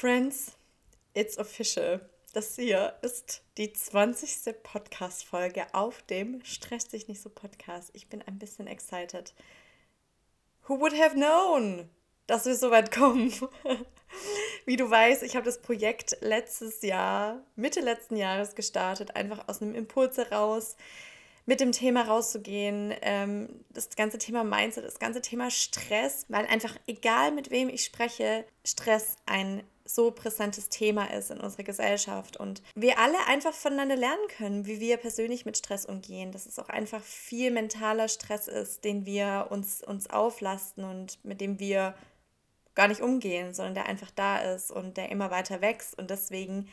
Friends, it's official. Das hier ist die 20. Podcast-Folge auf dem Stress dich nicht so Podcast. Ich bin ein bisschen excited. Who would have known, dass wir so weit kommen? Wie du weißt, ich habe das Projekt letztes Jahr, Mitte letzten Jahres gestartet, einfach aus einem Impuls heraus mit dem Thema rauszugehen, ähm, das ganze Thema Mindset, das ganze Thema Stress, weil einfach egal mit wem ich spreche, Stress ein so präsentes Thema ist in unserer Gesellschaft und wir alle einfach voneinander lernen können, wie wir persönlich mit Stress umgehen, dass es auch einfach viel mentaler Stress ist, den wir uns, uns auflasten und mit dem wir gar nicht umgehen, sondern der einfach da ist und der immer weiter wächst und deswegen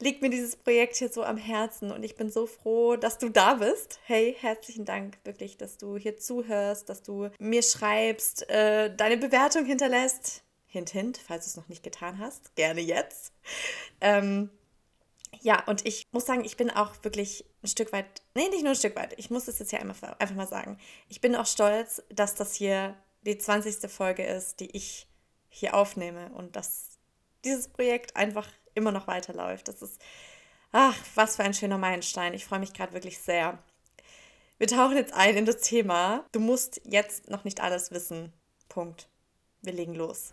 liegt mir dieses Projekt hier so am Herzen und ich bin so froh, dass du da bist. Hey, herzlichen Dank wirklich, dass du hier zuhörst, dass du mir schreibst, äh, deine Bewertung hinterlässt. Hint, hint, falls du es noch nicht getan hast, gerne jetzt. Ähm, ja, und ich muss sagen, ich bin auch wirklich ein Stück weit, nee, nicht nur ein Stück weit, ich muss es jetzt ja einfach, einfach mal sagen. Ich bin auch stolz, dass das hier die 20. Folge ist, die ich hier aufnehme und dass dieses Projekt einfach immer noch weiterläuft. Das ist, ach, was für ein schöner Meilenstein. Ich freue mich gerade wirklich sehr. Wir tauchen jetzt ein in das Thema. Du musst jetzt noch nicht alles wissen. Punkt. Wir legen los.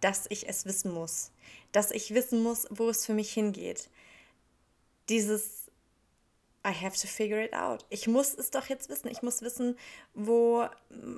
dass ich es wissen muss. Dass ich wissen muss, wo es für mich hingeht. Dieses I have to figure it out. Ich muss es doch jetzt wissen. Ich muss wissen, wo,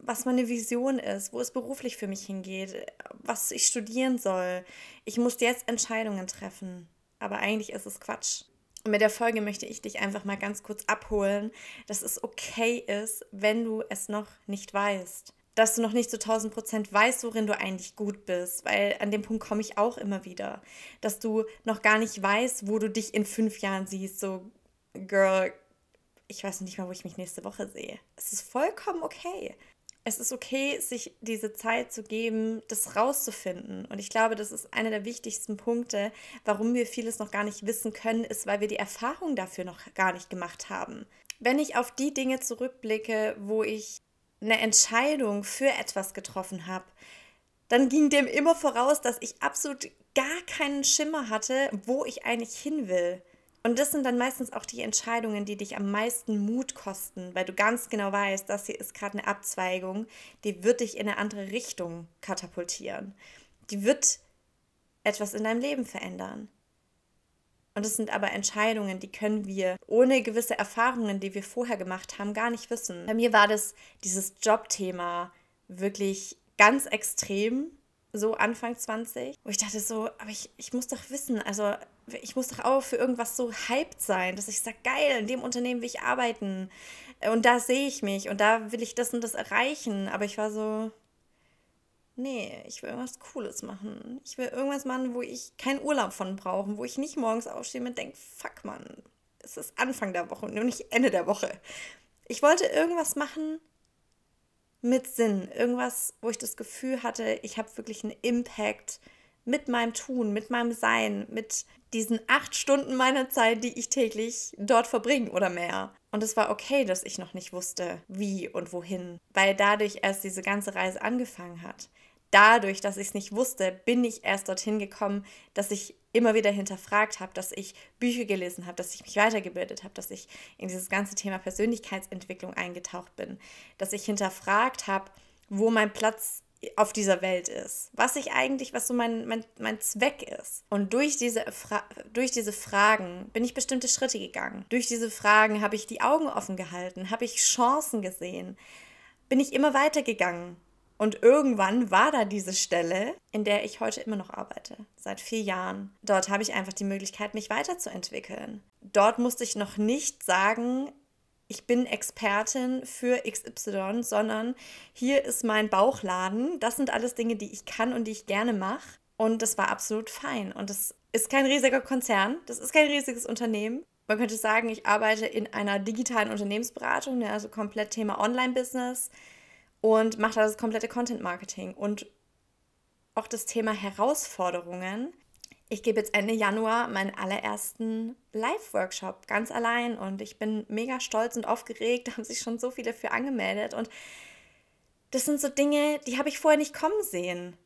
was meine Vision ist, wo es beruflich für mich hingeht, was ich studieren soll. Ich muss jetzt Entscheidungen treffen. Aber eigentlich ist es Quatsch. Und mit der Folge möchte ich dich einfach mal ganz kurz abholen, dass es okay ist, wenn du es noch nicht weißt. Dass du noch nicht zu 1000 Prozent weißt, worin du eigentlich gut bist, weil an dem Punkt komme ich auch immer wieder. Dass du noch gar nicht weißt, wo du dich in fünf Jahren siehst. So, Girl, ich weiß nicht mal, wo ich mich nächste Woche sehe. Es ist vollkommen okay. Es ist okay, sich diese Zeit zu geben, das rauszufinden. Und ich glaube, das ist einer der wichtigsten Punkte, warum wir vieles noch gar nicht wissen können, ist, weil wir die Erfahrung dafür noch gar nicht gemacht haben. Wenn ich auf die Dinge zurückblicke, wo ich eine Entscheidung für etwas getroffen habe, dann ging dem immer voraus, dass ich absolut gar keinen Schimmer hatte, wo ich eigentlich hin will. Und das sind dann meistens auch die Entscheidungen, die dich am meisten Mut kosten, weil du ganz genau weißt, das hier ist gerade eine Abzweigung, die wird dich in eine andere Richtung katapultieren. Die wird etwas in deinem Leben verändern. Und es sind aber Entscheidungen, die können wir ohne gewisse Erfahrungen, die wir vorher gemacht haben, gar nicht wissen. Bei mir war das dieses Jobthema wirklich ganz extrem, so Anfang 20, wo ich dachte so, aber ich, ich muss doch wissen, also ich muss doch auch für irgendwas so hyped sein, dass ich sage, geil, in dem Unternehmen will ich arbeiten und da sehe ich mich und da will ich das und das erreichen. Aber ich war so, nee, ich will irgendwas Cooles machen. Ich will irgendwas machen, wo ich keinen Urlaub von brauche, wo ich nicht morgens aufstehe und denke, fuck man, es ist Anfang der Woche und nicht Ende der Woche. Ich wollte irgendwas machen mit Sinn, irgendwas, wo ich das Gefühl hatte, ich habe wirklich einen Impact mit meinem Tun, mit meinem Sein, mit diesen acht Stunden meiner Zeit, die ich täglich dort verbringe oder mehr. Und es war okay, dass ich noch nicht wusste, wie und wohin, weil dadurch erst diese ganze Reise angefangen hat. Dadurch, dass ich es nicht wusste, bin ich erst dorthin gekommen, dass ich immer wieder hinterfragt habe, dass ich Bücher gelesen habe, dass ich mich weitergebildet habe, dass ich in dieses ganze Thema Persönlichkeitsentwicklung eingetaucht bin, dass ich hinterfragt habe, wo mein Platz auf dieser Welt ist, was ich eigentlich, was so mein, mein, mein Zweck ist. Und durch diese, Fra durch diese Fragen bin ich bestimmte Schritte gegangen. Durch diese Fragen habe ich die Augen offen gehalten, habe ich Chancen gesehen, bin ich immer weitergegangen. Und irgendwann war da diese Stelle, in der ich heute immer noch arbeite, seit vier Jahren. Dort habe ich einfach die Möglichkeit, mich weiterzuentwickeln. Dort musste ich noch nicht sagen, ich bin Expertin für XY, sondern hier ist mein Bauchladen. Das sind alles Dinge, die ich kann und die ich gerne mache. Und das war absolut fein. Und das ist kein riesiger Konzern, das ist kein riesiges Unternehmen. Man könnte sagen, ich arbeite in einer digitalen Unternehmensberatung, ne, also komplett Thema Online-Business und mache da das komplette Content-Marketing und auch das Thema Herausforderungen. Ich gebe jetzt Ende Januar meinen allerersten Live-Workshop ganz allein und ich bin mega stolz und aufgeregt. Da haben sich schon so viele für angemeldet und das sind so Dinge, die habe ich vorher nicht kommen sehen.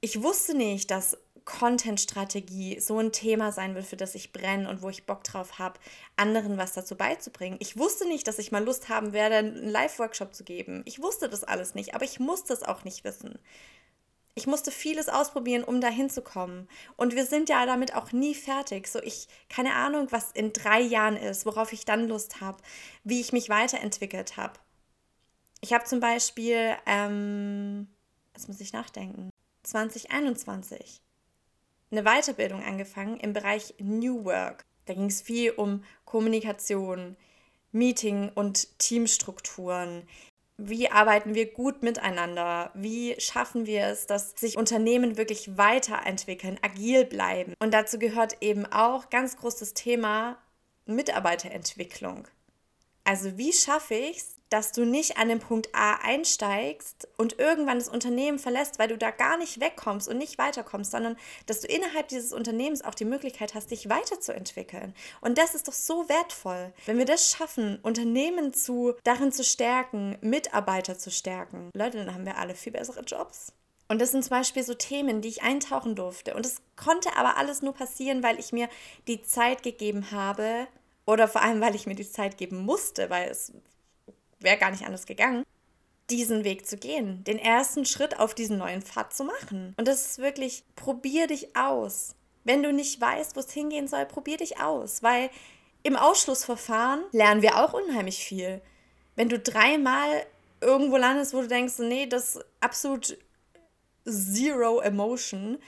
Ich wusste nicht, dass Content-Strategie so ein Thema sein wird, für das ich brenne und wo ich Bock drauf habe, anderen was dazu beizubringen. Ich wusste nicht, dass ich mal Lust haben werde, einen Live-Workshop zu geben. Ich wusste das alles nicht, aber ich musste es auch nicht wissen. Ich musste vieles ausprobieren, um da hinzukommen. Und wir sind ja damit auch nie fertig. So, ich, keine Ahnung, was in drei Jahren ist, worauf ich dann Lust habe, wie ich mich weiterentwickelt habe. Ich habe zum Beispiel, ähm, jetzt muss ich nachdenken, 2021 eine Weiterbildung angefangen im Bereich New Work. Da ging es viel um Kommunikation, Meeting und Teamstrukturen. Wie arbeiten wir gut miteinander? Wie schaffen wir es, dass sich Unternehmen wirklich weiterentwickeln, agil bleiben? Und dazu gehört eben auch ganz groß das Thema Mitarbeiterentwicklung. Also wie schaffe ich es, dass du nicht an den Punkt A einsteigst und irgendwann das Unternehmen verlässt, weil du da gar nicht wegkommst und nicht weiterkommst, sondern dass du innerhalb dieses Unternehmens auch die Möglichkeit hast, dich weiterzuentwickeln. Und das ist doch so wertvoll. Wenn wir das schaffen, Unternehmen zu darin zu stärken, Mitarbeiter zu stärken, Leute, dann haben wir alle viel bessere Jobs. Und das sind zum Beispiel so Themen, die ich eintauchen durfte. Und es konnte aber alles nur passieren, weil ich mir die Zeit gegeben habe, oder vor allem, weil ich mir die Zeit geben musste, weil es wäre gar nicht anders gegangen, diesen Weg zu gehen, den ersten Schritt auf diesen neuen Pfad zu machen. Und das ist wirklich, probier dich aus. Wenn du nicht weißt, wo es hingehen soll, probier dich aus, weil im Ausschlussverfahren lernen wir auch unheimlich viel. Wenn du dreimal irgendwo landest, wo du denkst, nee, das ist absolut zero emotion,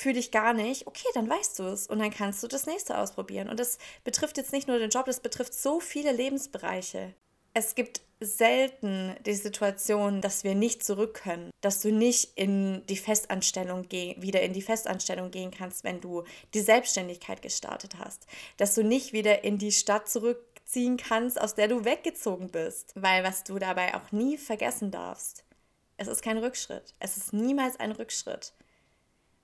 für dich gar nicht, okay, dann weißt du es und dann kannst du das nächste ausprobieren. Und das betrifft jetzt nicht nur den Job, das betrifft so viele Lebensbereiche. Es gibt selten die Situation, dass wir nicht zurück können, dass du nicht in die Festanstellung gehen, wieder in die Festanstellung gehen kannst, wenn du die Selbstständigkeit gestartet hast, dass du nicht wieder in die Stadt zurückziehen kannst, aus der du weggezogen bist, weil was du dabei auch nie vergessen darfst, es ist kein Rückschritt, es ist niemals ein Rückschritt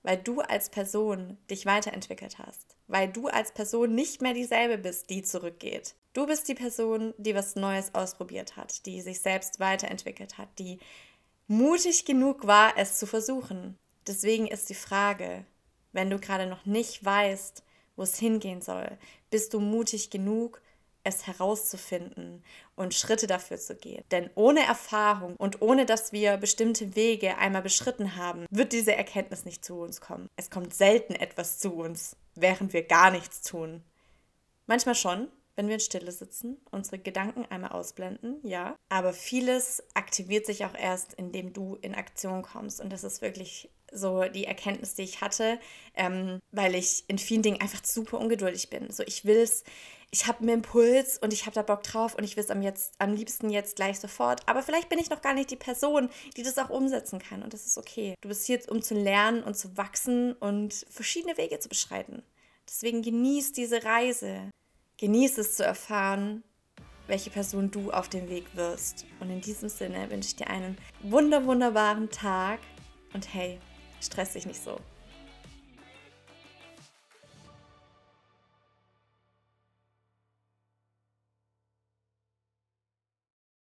weil du als Person dich weiterentwickelt hast, weil du als Person nicht mehr dieselbe bist, die zurückgeht. Du bist die Person, die was Neues ausprobiert hat, die sich selbst weiterentwickelt hat, die mutig genug war, es zu versuchen. Deswegen ist die Frage, wenn du gerade noch nicht weißt, wo es hingehen soll, bist du mutig genug, es herauszufinden und Schritte dafür zu gehen. Denn ohne Erfahrung und ohne dass wir bestimmte Wege einmal beschritten haben, wird diese Erkenntnis nicht zu uns kommen. Es kommt selten etwas zu uns, während wir gar nichts tun. Manchmal schon, wenn wir in Stille sitzen, unsere Gedanken einmal ausblenden, ja. Aber vieles aktiviert sich auch erst, indem du in Aktion kommst. Und das ist wirklich so die Erkenntnis, die ich hatte, ähm, weil ich in vielen Dingen einfach super ungeduldig bin. So, ich will es, ich habe einen Impuls und ich habe da Bock drauf und ich will es am, am liebsten jetzt gleich sofort. Aber vielleicht bin ich noch gar nicht die Person, die das auch umsetzen kann und das ist okay. Du bist hier, um zu lernen und zu wachsen und verschiedene Wege zu beschreiten. Deswegen genieß diese Reise. Genieß es zu erfahren, welche Person du auf dem Weg wirst. Und in diesem Sinne wünsche ich dir einen wunder wunderbaren Tag und hey, stress dich nicht so.